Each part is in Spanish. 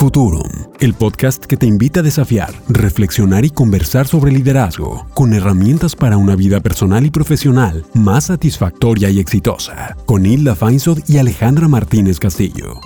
Futurum, el podcast que te invita a desafiar, reflexionar y conversar sobre liderazgo, con herramientas para una vida personal y profesional más satisfactoria y exitosa, con Hilda Feinsod y Alejandra Martínez Castillo.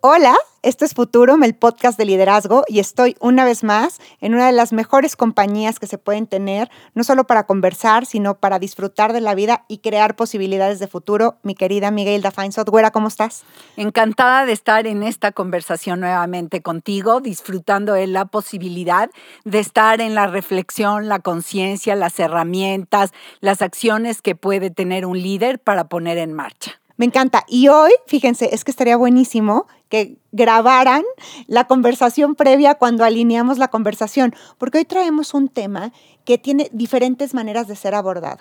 Hola, esto es Futurum, el podcast de liderazgo, y estoy una vez más en una de las mejores compañías que se pueden tener, no solo para conversar, sino para disfrutar de la vida y crear posibilidades de futuro. Mi querida Miguel Feinsod, güera, ¿cómo estás? Encantada de estar en esta conversación nuevamente contigo, disfrutando de la posibilidad de estar en la reflexión, la conciencia, las herramientas, las acciones que puede tener un líder para poner en marcha. Me encanta. Y hoy, fíjense, es que estaría buenísimo que grabaran la conversación previa cuando alineamos la conversación, porque hoy traemos un tema que tiene diferentes maneras de ser abordado.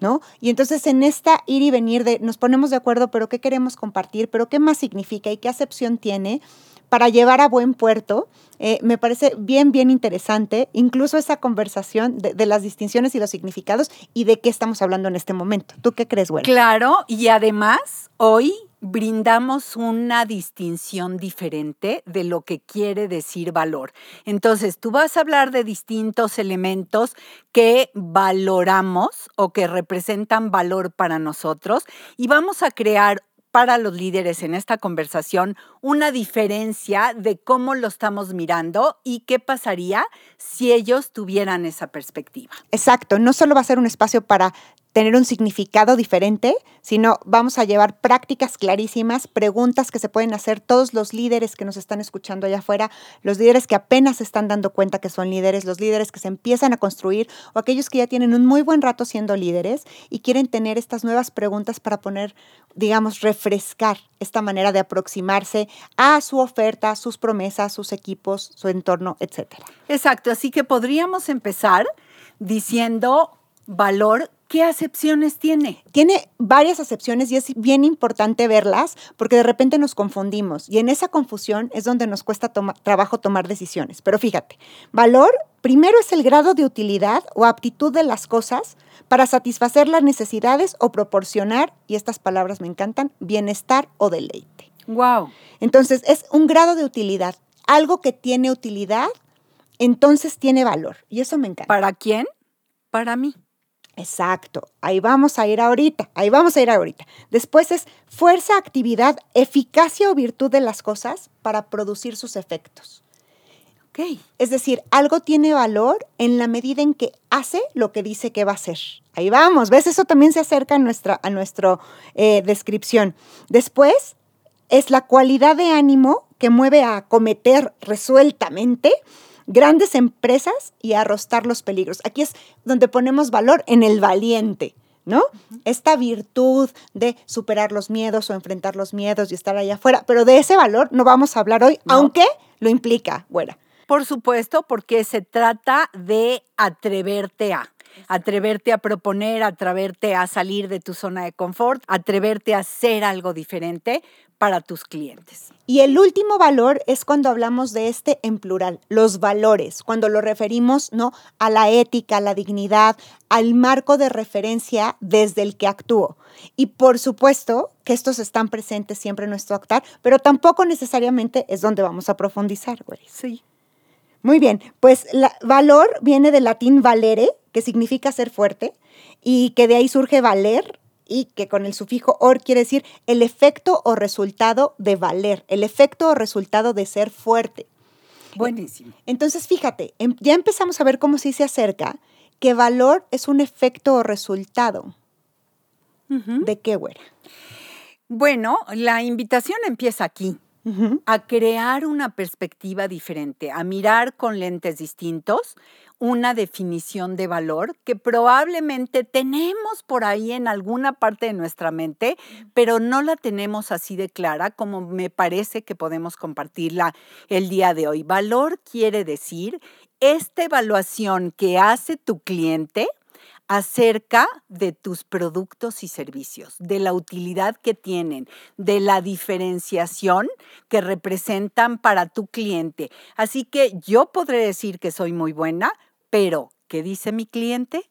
¿No? Y entonces en esta ir y venir de nos ponemos de acuerdo, pero qué queremos compartir, pero qué más significa y qué acepción tiene, para llevar a buen puerto. Eh, me parece bien, bien interesante, incluso esa conversación de, las distinciones y los significados y de qué estamos hablando en este momento. ¿Tú qué crees, güey? Claro, y además hoy brindamos una distinción diferente de lo que quiere decir valor. Entonces, tú vas a hablar de distintos elementos que valoramos o que representan valor para nosotros y vamos a crear para los líderes en esta conversación una diferencia de cómo lo estamos mirando y qué pasaría si ellos tuvieran esa perspectiva. Exacto, no solo va a ser un espacio para tener un significado diferente, sino vamos a llevar prácticas clarísimas, preguntas que se pueden hacer todos los líderes que nos están escuchando allá afuera, los líderes que apenas se están dando cuenta que son líderes, los líderes que se empiezan a construir o aquellos que ya tienen un muy buen rato siendo líderes y quieren tener estas nuevas preguntas para poner, digamos, refrescar esta manera de aproximarse a su oferta, sus promesas, sus equipos, su entorno, etcétera. Exacto, así que podríamos empezar diciendo valor ¿Qué acepciones tiene? Tiene varias acepciones y es bien importante verlas porque de repente nos confundimos y en esa confusión es donde nos cuesta trabajo tomar decisiones. Pero fíjate, valor primero es el grado de utilidad o aptitud de las cosas para satisfacer las necesidades o proporcionar, y estas palabras me encantan, bienestar o deleite. Wow. Entonces, es un grado de utilidad. Algo que tiene utilidad, entonces tiene valor. Y eso me encanta. ¿Para quién? Para mí. Exacto, ahí vamos a ir ahorita, ahí vamos a ir ahorita. Después es fuerza, actividad, eficacia o virtud de las cosas para producir sus efectos. Ok. Es decir, algo tiene valor en la medida en que hace lo que dice que va a hacer. Ahí vamos, ¿ves? Eso también se acerca a nuestra a nuestro, eh, descripción. Después es la cualidad de ánimo que mueve a cometer resueltamente grandes empresas y arrostrar los peligros. Aquí es donde ponemos valor en el valiente. ¿no? Esta virtud de superar los miedos o enfrentar los miedos y estar allá afuera, pero de ese valor no vamos a hablar hoy, aunque lo implica, bueno. Por supuesto, porque se trata de atreverte a atreverte a proponer, atreverte a salir de tu zona de confort, atreverte a hacer algo diferente para tus clientes. Y el último valor es cuando hablamos de este en plural, los valores, cuando lo referimos ¿no? a la ética, a la dignidad, al marco de referencia desde el que actúo. Y por supuesto que estos están presentes siempre en nuestro actuar, pero tampoco necesariamente es donde vamos a profundizar, güey. Sí. Muy bien, pues la, valor viene del latín valere, que significa ser fuerte, y que de ahí surge valer, y que con el sufijo or quiere decir el efecto o resultado de valer, el efecto o resultado de ser fuerte. Buenísimo. Entonces, fíjate, em, ya empezamos a ver cómo sí se acerca que valor es un efecto o resultado. ¿De qué, güera? Bueno, la invitación empieza aquí a crear una perspectiva diferente, a mirar con lentes distintos una definición de valor que probablemente tenemos por ahí en alguna parte de nuestra mente, pero no la tenemos así de clara como me parece que podemos compartirla el día de hoy. Valor quiere decir esta evaluación que hace tu cliente acerca de tus productos y servicios, de la utilidad que tienen, de la diferenciación que representan para tu cliente. Así que yo podré decir que soy muy buena, pero ¿qué dice mi cliente?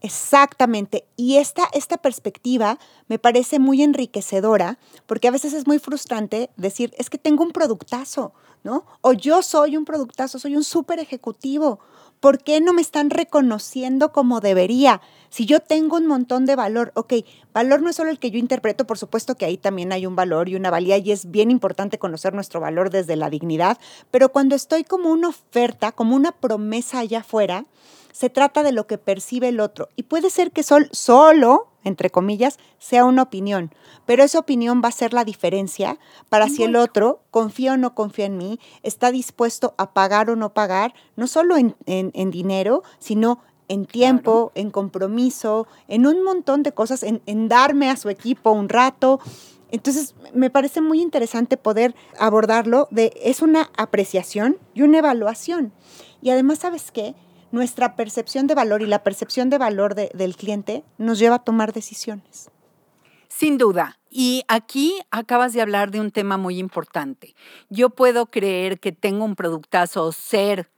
Exactamente. Y esta, esta perspectiva me parece muy enriquecedora porque a veces es muy frustrante decir, es que tengo un productazo, ¿no? O yo soy un productazo, soy un súper ejecutivo. ¿Por qué no me están reconociendo como debería? Si yo tengo un montón de valor, ok, valor no es solo el que yo interpreto, por supuesto que ahí también hay un valor y una valía y es bien importante conocer nuestro valor desde la dignidad, pero cuando estoy como una oferta, como una promesa allá afuera, se trata de lo que percibe el otro. Y puede ser que sol, solo, entre comillas, sea una opinión, pero esa opinión va a ser la diferencia para si el otro confía o no confía en mí, está dispuesto a pagar o no pagar, no solo en, dinero, sino en tiempo, en compromiso, en un montón de cosas, en, en darme a su equipo un rato. Entonces, me parece muy interesante poder abordarlo de, es una apreciación y una evaluación. Y además, ¿sabes qué? Nuestra percepción de valor y la percepción de valor del cliente nos lleva a tomar decisiones. Sin duda. Y aquí acabas de hablar de un tema muy importante. Yo puedo creer que tengo un productazo, ser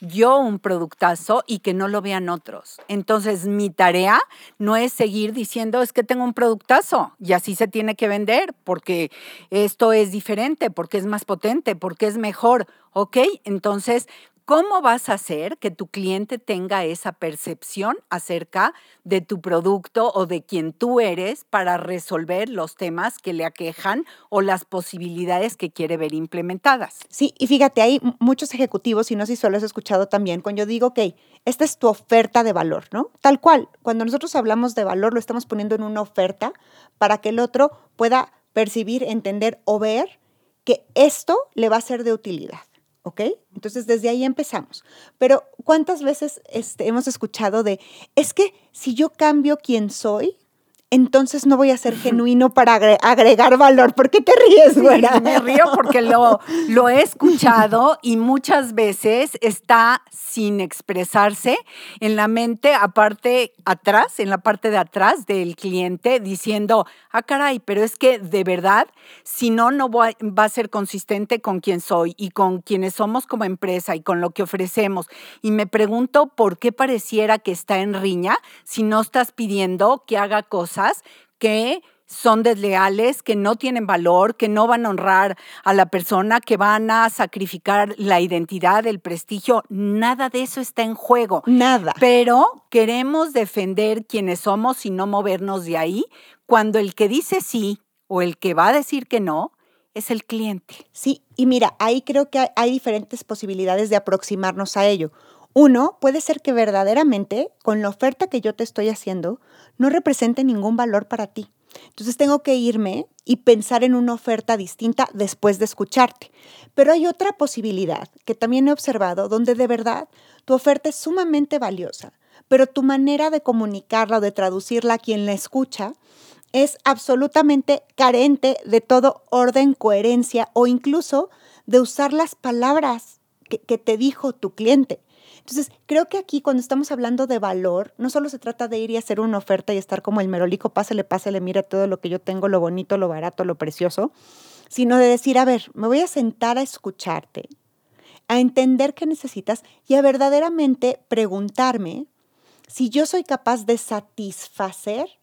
yo un productazo y que no lo vean otros. Entonces, mi tarea no es seguir diciendo es que tengo un productazo y así se tiene que vender porque esto es diferente, porque es más potente, porque es mejor. ¿Ok? Entonces, ¿Cómo vas a hacer que tu cliente tenga esa percepción acerca de tu producto o de quien tú eres para resolver los temas que le aquejan o las posibilidades que quiere ver implementadas? Sí, y fíjate, hay muchos ejecutivos, y no sé si solo has escuchado también, cuando yo digo, ok, esta es tu oferta de valor, ¿no? Tal cual, cuando nosotros hablamos de valor, lo estamos poniendo en una oferta para que el otro pueda percibir, entender o ver que esto le va a ser de utilidad. ¿Ok? Entonces desde ahí empezamos. Pero ¿cuántas veces este, hemos escuchado de, es que si yo cambio quién soy, entonces no voy a ser genuino para agregar valor. ¿Por qué te ríes, güera? me río porque lo, lo he escuchado y muchas veces está sin expresarse en la mente, aparte atrás, en la parte de atrás del cliente, diciendo, ah, caray, pero es que de verdad, si no, no va a ser consistente con quién soy y con quienes somos como empresa y con lo que ofrecemos. Y me pregunto por qué pareciera que está en riña si no estás pidiendo que haga cosas que son desleales, que no tienen valor, que no van a honrar a la persona, que van a sacrificar la identidad, el prestigio. Nada de eso está en juego. Nada. Pero queremos defender quienes somos y no movernos de ahí cuando el que dice sí o el que va a decir que no es el cliente. Sí, y mira, ahí creo que hay diferentes posibilidades de aproximarnos a ello. Uno, puede ser que verdaderamente con la oferta que yo te estoy haciendo no represente ningún valor para ti. Entonces tengo que irme y pensar en una oferta distinta después de escucharte. Pero hay otra posibilidad que también he observado donde de verdad tu oferta es sumamente valiosa, pero tu manera de comunicarla o de traducirla a quien la escucha es absolutamente carente de todo orden, coherencia o incluso de usar las palabras que, que te dijo tu cliente. Entonces, creo que aquí cuando estamos hablando de valor, no solo se trata de ir y hacer una oferta y estar como el merolico, pásale, pásale, mira todo lo que yo tengo, lo bonito, lo barato, lo precioso, sino de decir, a ver, me voy a sentar a escucharte, a entender qué necesitas y a verdaderamente preguntarme si yo soy capaz de satisfacer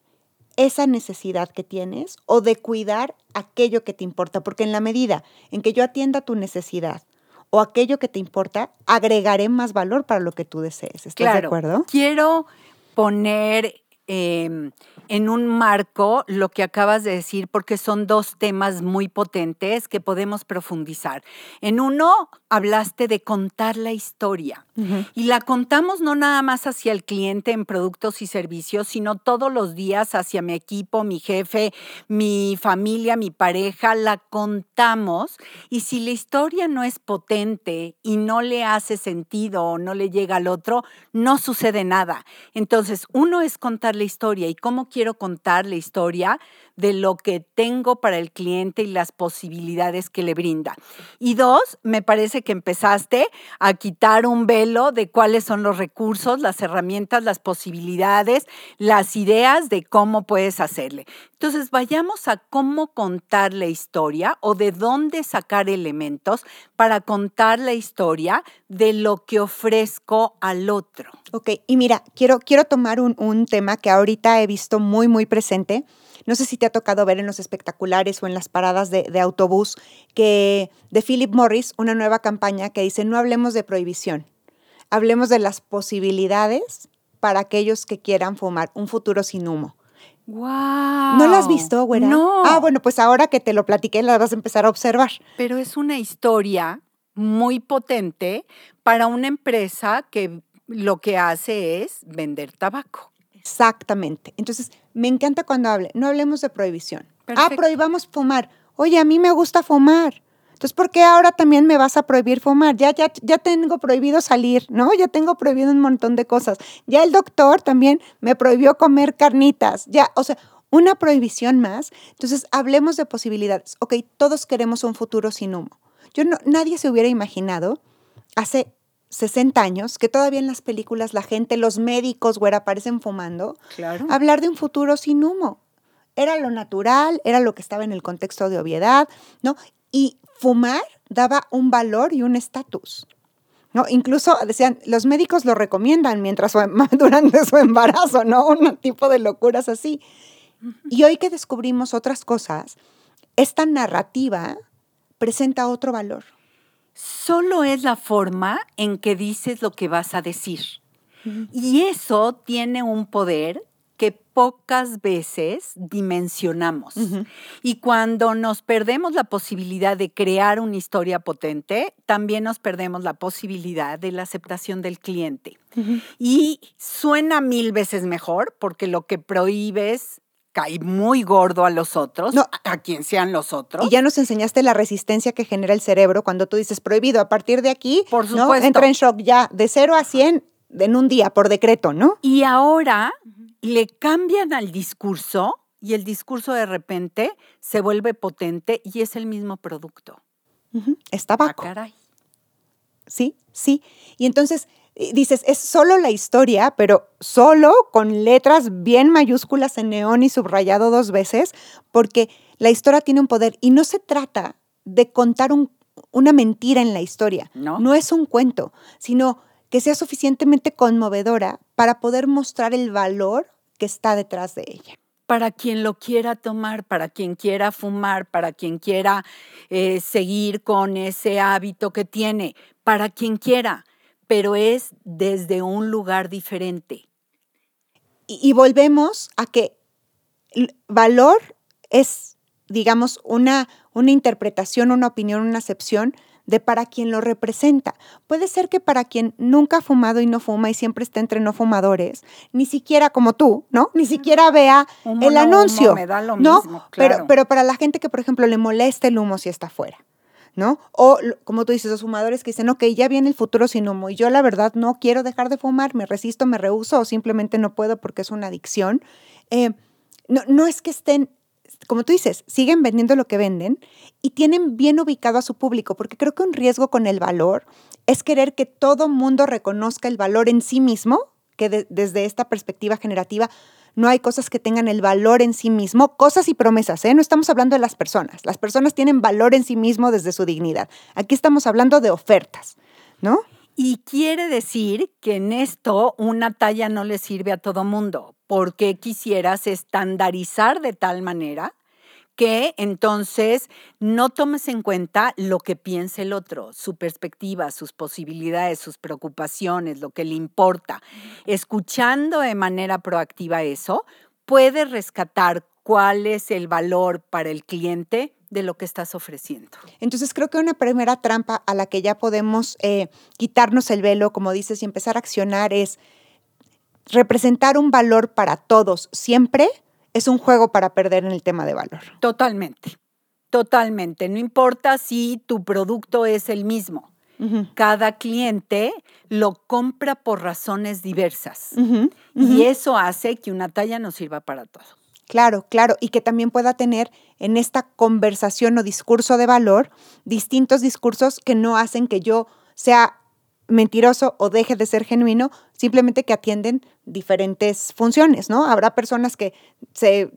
esa necesidad que tienes o de cuidar aquello que te importa, porque en la medida en que yo atienda tu necesidad o aquello que te importa, agregaré más valor para lo que tú desees. ¿Estás de acuerdo? Quiero poner em, en un marco lo que acabas de decir, porque son dos temas muy potentes que podemos profundizar. En uno, hablaste de contar la historia y la contamos no nada más hacia el cliente en productos y servicios, sino todos los días hacia mi equipo, mi jefe, mi familia, mi pareja, la contamos y si la historia no es potente y no le hace sentido o no le llega al otro, no sucede nada. Entonces, uno es contar la historia y cómo quiero contar la historia de lo que tengo para el cliente y las posibilidades que le brinda. Y dos, me parece que empezaste a quitar un velo de cuáles son los recursos, las herramientas, las posibilidades, las ideas de cómo puedes hacerle. Entonces, vayamos a cómo contar la historia o de dónde sacar elementos para contar la historia de lo que ofrezco al otro. Ok, y mira, quiero, quiero tomar un, un tema que ahorita he visto muy, muy presente. No sé si te ha tocado ver en los espectaculares o en las paradas de, de, autobús que de Philip Morris, una nueva campaña que dice, no hablemos de prohibición, hablemos de las posibilidades para aquellos que quieran fumar un futuro sin humo. Wow. ¿No la has visto, güera? No. Ah, bueno, pues ahora que te lo platiqué, la vas a empezar a observar. Pero es una historia muy potente para una empresa que lo que hace es vender tabaco. Exactamente. Entonces, me encanta cuando hable. No hablemos de prohibición. Perfecto. Ah, prohibamos fumar. Oye, a mí me gusta fumar. Entonces, ¿por qué ahora también me vas a prohibir fumar? Ya, ya, ya tengo prohibido salir, ¿no? Ya tengo prohibido un montón de cosas. Ya el doctor también me prohibió comer carnitas. Ya, o sea, una prohibición más. Entonces, hablemos de posibilidades. Ok, todos queremos un futuro sin humo. Yo no, nadie se hubiera imaginado hace 60 años que todavía en las películas la gente, los médicos, güera, aparecen fumando. Claro. Hablar de un futuro sin humo. Era lo natural, era lo que estaba en el contexto de obviedad, ¿no? Y fumar daba un valor y un estatus. ¿no? Incluso decían, los médicos lo recomiendan mientras durante su embarazo, ¿no? Un tipo de locuras así. Y hoy que descubrimos otras cosas, esta narrativa presenta otro valor. Solo es la forma en que dices lo que vas a decir. Uh -huh. Y eso tiene un poder pocas veces dimensionamos. Uh -huh. Y cuando nos perdemos la posibilidad de crear una historia potente, también nos perdemos la posibilidad de la aceptación del cliente. Uh -huh. Y suena mil veces mejor porque lo que prohíbes cae muy gordo a los otros, no, a quien sean los otros. Y ya nos enseñaste la resistencia que genera el cerebro cuando tú dices prohibido. A partir de aquí, por supuesto. ¿no? entra en shock ya de 0 a 100 en un día por decreto, ¿no? Y ahora le cambian al discurso y el discurso de repente se vuelve potente y es el mismo producto. Uh -huh. Es tabaco. Ah, caray. Sí, sí. Y entonces dices, es solo la historia, pero solo con letras bien mayúsculas en neón y subrayado dos veces, porque la historia tiene un poder y no se trata de contar un, una mentira en la historia. No. No es un cuento, sino que sea suficientemente conmovedora para poder mostrar el valor que está detrás de ella. Para quien lo quiera tomar, para quien quiera fumar, para quien quiera eh, seguir con ese hábito que tiene, para quien quiera, pero es desde un lugar diferente. Y, y volvemos a que valor es, digamos, una, una interpretación, una opinión, una acepción de para quien lo representa. Puede ser que para quien nunca ha fumado y no fuma y siempre está entre no fumadores, ni siquiera como tú, ¿no? Ni siquiera vea Humo, el no, anuncio. humo, me da lo ¿no? mismo, pero, pero para la gente que, por ejemplo, le molesta el humo si está fuera. ¿No? O como tú dices, los fumadores que dicen, ok, ya viene el futuro sin humo y yo la verdad no quiero dejar de fumar, me resisto, me rehuso o simplemente no puedo porque es una adicción. Eh, no, no es que estén como tú dices, siguen vendiendo lo que venden y tienen bien ubicado a su público, porque creo que un riesgo con el valor es querer que todo mundo reconozca el valor en sí mismo, que de, desde esta perspectiva generativa no hay cosas que tengan el valor en sí mismo, cosas y promesas, ¿eh? No estamos hablando de las personas. Las personas tienen valor en sí mismo desde su dignidad. Aquí estamos hablando de ofertas, ¿no? Y quiere decir que en esto una talla no le sirve a todo mundo, porque quisieras estandarizar de tal manera que entonces no tomes en cuenta lo que piensa el otro, su perspectiva, sus posibilidades, sus preocupaciones, lo que le importa. Escuchando de manera proactiva eso, puedes rescatar cuál es el valor para el cliente de lo que estás ofreciendo. Entonces creo que una primera trampa a la que ya podemos eh, quitarnos el velo, como dices, y empezar a accionar es representar un valor para todos siempre es un juego para perder en el tema de valor. Totalmente, totalmente. No importa si tu producto es el mismo. Uh -huh. Cada cliente lo compra por razones diversas. Uh -huh. Uh -huh. Y eso hace que una talla no sirva para todo. Claro, claro, y que también pueda tener en esta conversación o discurso de valor distintos discursos que no hacen que yo sea mentiroso o deje de ser genuino, simplemente que atienden diferentes funciones, ¿no? Habrá personas que se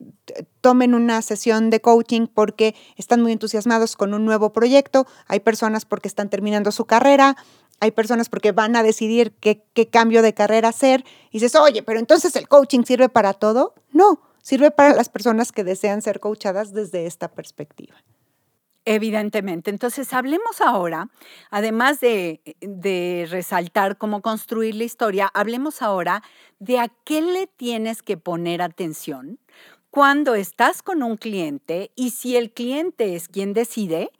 tomen una sesión de coaching porque están muy entusiasmados con un nuevo proyecto, hay personas porque están terminando su carrera, hay personas porque van a decidir qué, qué cambio de carrera hacer, y dices, oye, pero entonces el coaching sirve para todo. No, sirve para las personas que desean ser coachadas desde esta perspectiva. Evidentemente. Entonces, hablemos ahora, además de, de, resaltar cómo construir la historia, hablemos ahora de a qué le tienes que poner atención cuando estás con un cliente y si el cliente es quien decide,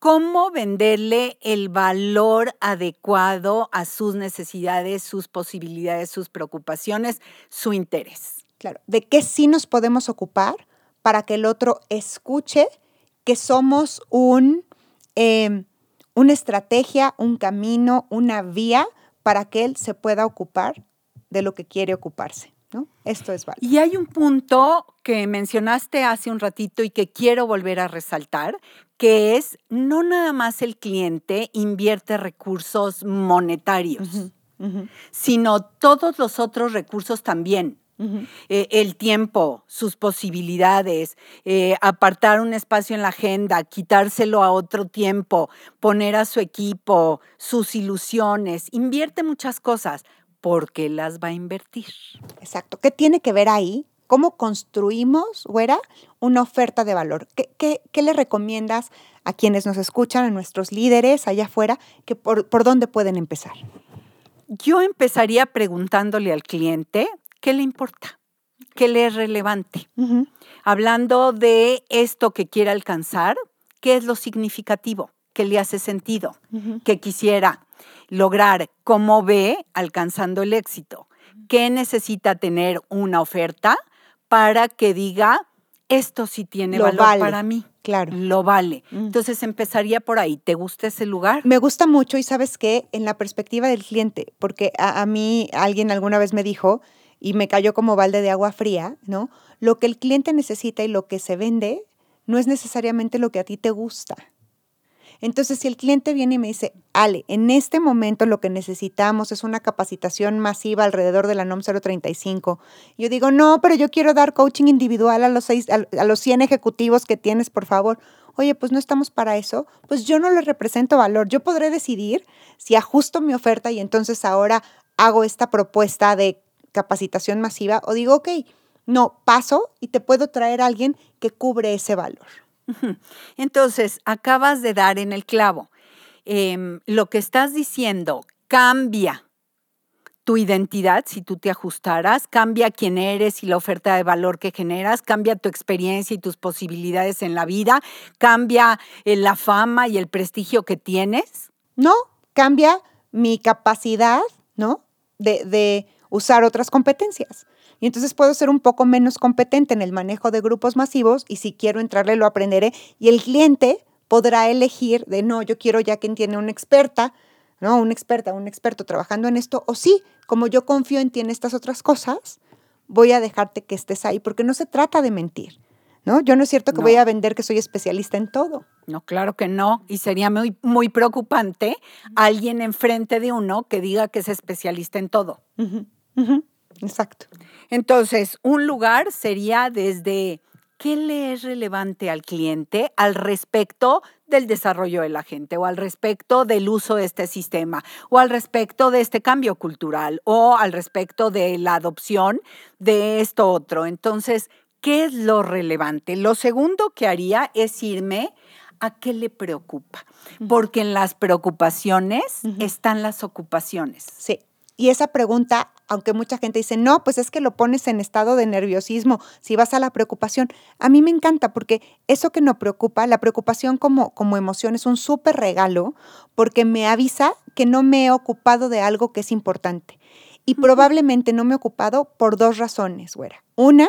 cómo venderle el valor adecuado a sus necesidades, sus posibilidades, sus preocupaciones, su interés. Claro, de qué sí nos podemos ocupar para que el otro escuche que somos un, em, una estrategia, un camino, una vía para que él se pueda ocupar de lo que quiere ocuparse. ¿no? Esto es válido. Y hay un punto que mencionaste hace un ratito y que quiero volver a resaltar, que es no nada más el cliente invierte recursos monetarios, sino todos los otros recursos también. Eh, el tiempo, sus posibilidades, eh, apartar un espacio en la agenda, quitárselo a otro tiempo, poner a su equipo, sus ilusiones, invierte muchas cosas porque las va a invertir. Exacto. ¿Qué tiene que ver ahí? ¿Cómo construimos, güera, una oferta de valor? ¿Qué, qué, le recomiendas a quienes nos escuchan, a nuestros líderes allá afuera, que por, por dónde pueden empezar? Yo empezaría preguntándole al cliente ¿qué le importa? ¿Qué le es relevante? Hablando de esto que quiere alcanzar, ¿qué es lo significativo? ¿Qué le hace sentido? ¿Qué quisiera lograr? ¿Cómo ve alcanzando el éxito? ¿Qué necesita tener una oferta para que diga, esto sí tiene valor para mí? Claro. Lo vale. Entonces empezaría por ahí. ¿Te gusta ese lugar? Me gusta mucho y sabes qué, en la perspectiva del cliente, porque a mí alguien alguna vez me dijo, y me cayó como balde de agua fría, ¿no? Lo que el cliente necesita y lo que se vende no es necesariamente lo que a ti te gusta. Entonces, si el cliente viene y me dice, Ale, en este momento lo que necesitamos es una capacitación masiva alrededor de la NOM 035, yo digo, no, pero yo quiero dar coaching individual a los, seis, a, los 100 ejecutivos que tienes, por favor. Oye, pues no estamos para eso, pues yo no le represento valor. Yo podré decidir si ajusto mi oferta y entonces ahora hago esta propuesta de capacitación masiva o digo, ok, no, paso y te puedo traer a alguien que cubre ese valor. Entonces, acabas de dar en el clavo. Em, lo que estás diciendo cambia tu identidad si tú te ajustaras, cambia quién eres y la oferta de valor que generas, cambia tu experiencia y tus posibilidades en la vida, cambia eh, la fama y el prestigio que tienes. No, cambia mi capacidad, ¿no? De, de usar otras competencias. Y entonces puedo ser un poco menos competente en el manejo de grupos masivos y si quiero entrarle lo aprenderé y el cliente podrá elegir de no, yo quiero ya quien tiene una experta, ¿no? Una experta, un experto trabajando en esto o sí, como yo confío en ti en estas otras cosas, voy a dejarte que estés ahí porque no se trata de mentir. ¿No? Yo no es cierto que voy a vender que soy especialista en todo. No, claro que no. Y sería muy, muy preocupante alguien enfrente de uno que diga que es especialista en todo. Exacto. Entonces, un lugar sería desde qué le es relevante al cliente al respecto del desarrollo de la gente o al respecto del uso de este sistema o al respecto de este cambio cultural o al respecto de la adopción de esto otro. Entonces, ¿qué es lo relevante? Lo segundo que haría es irme a qué le preocupa, porque en las preocupaciones están las ocupaciones. Sí. Y esa pregunta, aunque mucha gente dice, no, pues es que lo pones en estado de nerviosismo, si vas a la preocupación, a mí me encanta porque eso que nos preocupa, la preocupación como, como emoción es un súper regalo porque me avisa que no me he ocupado de algo que es importante. Y probablemente no me he ocupado por dos razones, güera. Una,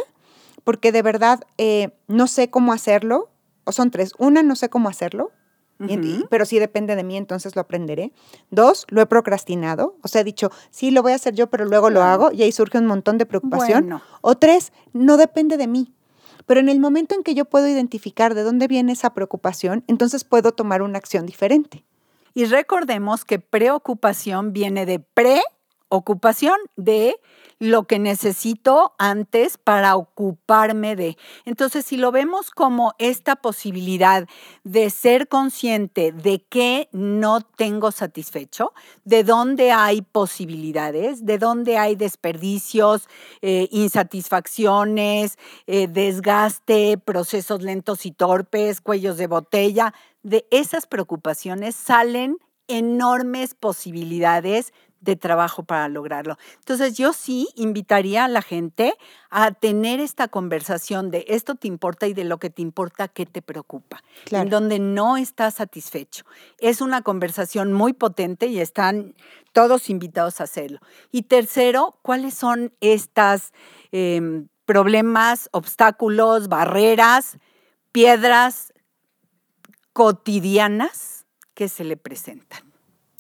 porque de verdad eh, no sé cómo hacerlo, o son tres. Una, no sé cómo hacerlo, pero sí depende de mí, entonces lo aprenderé. Dos, lo he procrastinado, o sea, he dicho, sí, lo voy a hacer yo, pero luego lo hago y ahí surge un montón de preocupación. O tres, no depende de mí. Pero en el momento en que yo puedo identificar de dónde viene esa preocupación, entonces puedo tomar una acción diferente. Y recordemos que preocupación viene de preocupación, de lo que necesito antes para ocuparme de. Entonces, si lo vemos como esta posibilidad de ser consciente de que no tengo satisfecho, de dónde hay posibilidades, de dónde hay desperdicios, eh, insatisfacciones, eh, desgaste, procesos lentos y torpes, cuellos de botella, de esas preocupaciones salen enormes posibilidades de trabajo para lograrlo. Entonces yo sí invitaría a la gente a tener esta conversación de esto te importa y de lo que te importa, qué te preocupa, en donde no estás satisfecho. Es una conversación muy potente y están todos invitados a hacerlo. Y tercero, ¿cuáles son estas em, problemas, obstáculos, barreras, piedras cotidianas que se le presentan?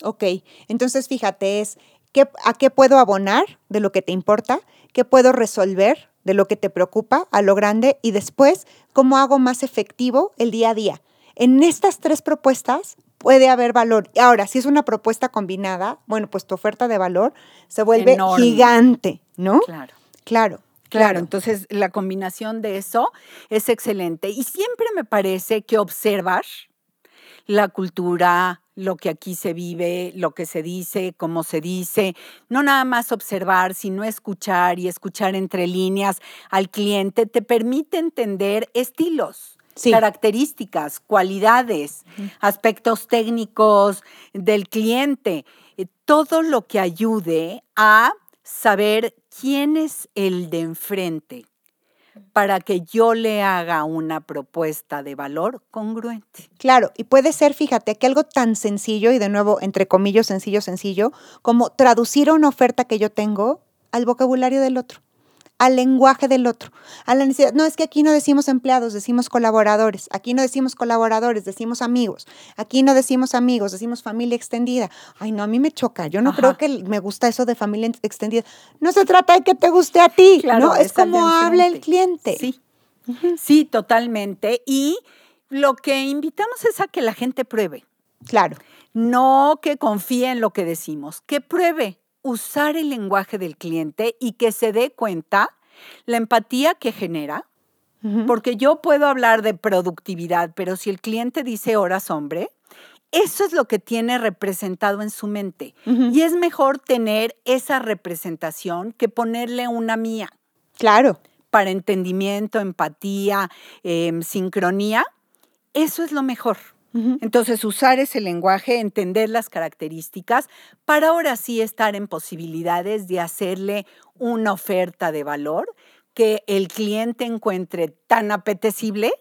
Ok, entonces fíjate, es ¿qué, a qué puedo abonar de lo que te importa, qué puedo resolver de lo que te preocupa a lo grande y después cómo hago más efectivo el día a día. En estas tres propuestas puede haber valor. Ahora, si es una propuesta combinada, bueno, pues tu oferta de valor se vuelve gigante, ¿no? Claro. Claro. Claro, entonces la combinación de eso es excelente. Y siempre me parece que observar la cultura, lo que aquí se vive, lo que se dice, cómo se dice, no nada más observar, sino escuchar y escuchar entre líneas al cliente, te permite entender estilos. características, cualidades, aspectos técnicos del cliente, eh, todo lo que ayude a saber quién es el de enfrente, para que yo le haga una propuesta de valor congruente. Claro, y puede ser, fíjate, que algo tan sencillo, y de nuevo, entre comillas, sencillo, sencillo, como traducir una oferta que yo tengo al vocabulario del otro al lenguaje del otro, a la necesidad. No, es que aquí no decimos empleados, decimos colaboradores. Aquí no decimos colaboradores, decimos amigos. Aquí no decimos amigos, decimos familia extendida. Ay, no, a mí me choca. Yo no creo que me gusta eso de familia extendida. No se trata de que te guste a ti, ¿no? Es como habla el cliente. Sí. Sí, totalmente. Y lo que invitamos es a que la gente pruebe. Claro. No que confíe en lo que decimos, que pruebe usar el lenguaje del cliente y que se dé cuenta la empatía que genera, porque yo puedo hablar de productividad, pero si el cliente dice horas hombre, eso es lo que tiene representado en su mente. Y es mejor tener esa representación que ponerle una mía. Claro. Para entendimiento, empatía, em, sincronía, eso es lo mejor. Entonces, usar ese lenguaje, entender las características, para ahora sí estar en posibilidades de hacerle una oferta de valor que el cliente encuentre tan apetecible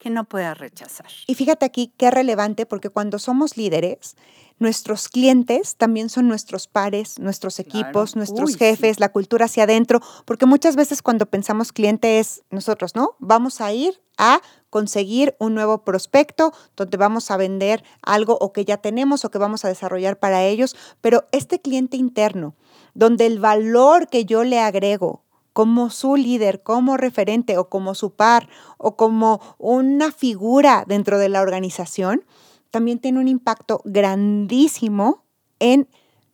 que no pueda rechazar. Y fíjate aquí qué relevante, porque cuando somos líderes, nuestros clientes también son nuestros pares, nuestros equipos, nuestros jefes, la cultura hacia adentro, porque muchas veces cuando pensamos cliente es nosotros, ¿no? Vamos a ir a conseguir un nuevo prospecto donde vamos a vender algo o que ya tenemos o que vamos a desarrollar para ellos, pero este cliente interno, donde el valor que yo le agrego como su líder, como referente o como su par o como una figura dentro de la organización, también tiene un impacto grandísimo en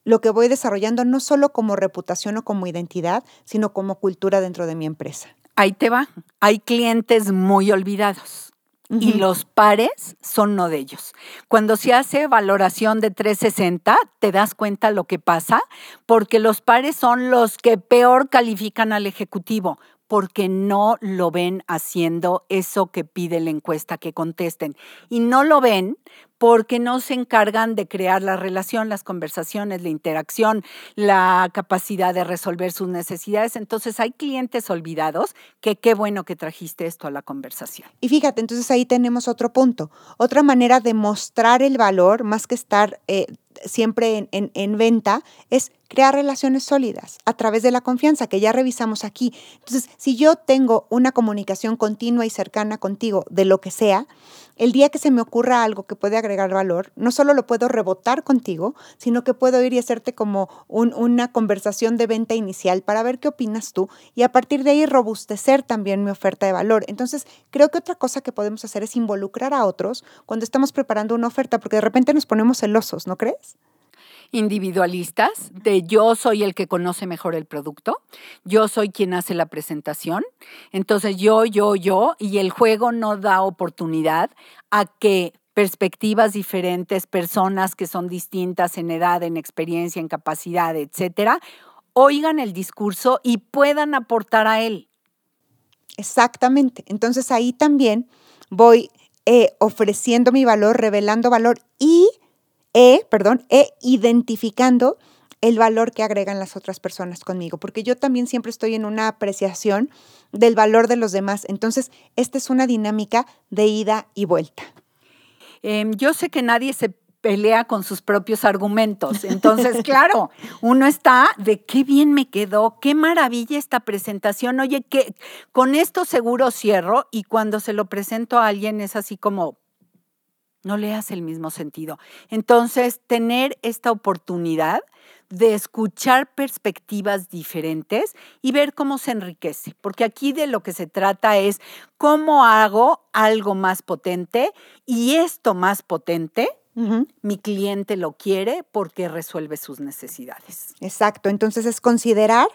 lo que voy desarrollando, no solo como reputación o como identidad, sino como cultura dentro de mi empresa. Ahí te va. Hay clientes muy olvidados. Y los pares son uno de ellos. Cuando se hace valoración de 360, te das cuenta lo que pasa, porque los pares son los que peor califican al ejecutivo porque no lo ven haciendo eso que pide la encuesta que contesten. Y no lo ven porque no se encargan de crear la relación, las conversaciones, la interacción, la capacidad de resolver sus necesidades. Entonces hay clientes olvidados que qué bueno que trajiste esto a la conversación. Y fíjate, entonces ahí tenemos otro punto, otra manera de mostrar el valor, más que estar eh, siempre en, venta es crear relaciones sólidas a través de la confianza que ya revisamos aquí. Entonces, si yo tengo una comunicación continua y cercana contigo de lo que sea, el día que se me ocurra algo que puede agregar valor, no solo lo puedo rebotar contigo, sino que puedo ir y hacerte como una conversación de venta inicial para ver qué opinas tú y a partir de ahí robustecer también mi oferta de valor. Entonces, creo que otra cosa que podemos hacer es involucrar a otros cuando estamos preparando una oferta, porque de repente nos ponemos celosos, ¿no crees? Individualistas de yo soy el que conoce mejor el producto, yo soy quien hace la presentación, entonces yo, yo, yo, y el juego no da oportunidad a que perspectivas diferentes, personas que son distintas en edad, en experiencia, en capacidad, etcétera, oigan el discurso y puedan aportar a él. Exactamente. Entonces ahí también voy eh, ofreciendo mi valor, revelando valor y e, perdón, e identificando el valor que agregan las otras personas conmigo, porque yo también siempre estoy en una apreciación del valor de los demás. Entonces, esta es una dinámica de ida y vuelta. Em, yo sé que nadie se pelea con sus propios argumentos. Entonces, claro, uno está de qué bien me quedó, qué maravilla esta presentación. Oye, que con esto seguro cierro y cuando se lo presento a alguien es así como, no le hace el mismo sentido. Entonces, tener esta oportunidad de escuchar perspectivas diferentes y ver cómo se enriquece, porque aquí de lo que se trata es cómo hago algo más potente y esto más potente, mi cliente lo quiere porque resuelve sus necesidades. Exacto, entonces es considerar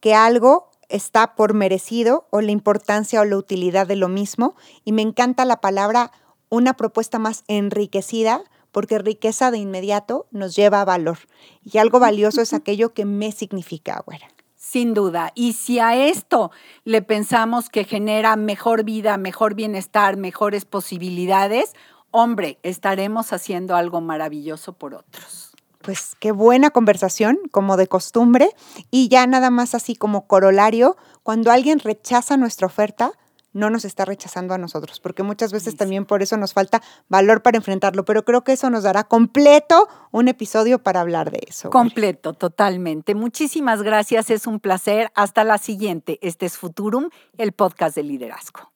que algo está por merecido o la importancia o la utilidad de lo mismo y me encanta la palabra una propuesta más enriquecida, porque riqueza de inmediato nos lleva a valor. Y algo valioso es aquello que me significa, güera. Sin duda. Y si a esto le pensamos que genera mejor vida, mejor bienestar, mejores posibilidades, hombre, estaremos haciendo algo maravilloso por otros. Pues qué buena conversación, como de costumbre. Y ya nada más así como corolario, cuando alguien rechaza nuestra oferta, no nos está rechazando a nosotros, porque muchas veces también por eso nos falta valor para enfrentarlo, pero creo que eso nos dará completo un episodio para hablar de eso. Completo, totalmente. Muchísimas gracias, es un placer. Hasta la siguiente. Este es Futurum, el podcast de liderazgo.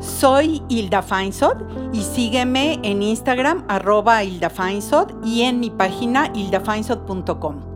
Soy Hilda Feinsod y sígueme en Instagram arroba Hilda Feinsod y en mi página hildafeinsod.com.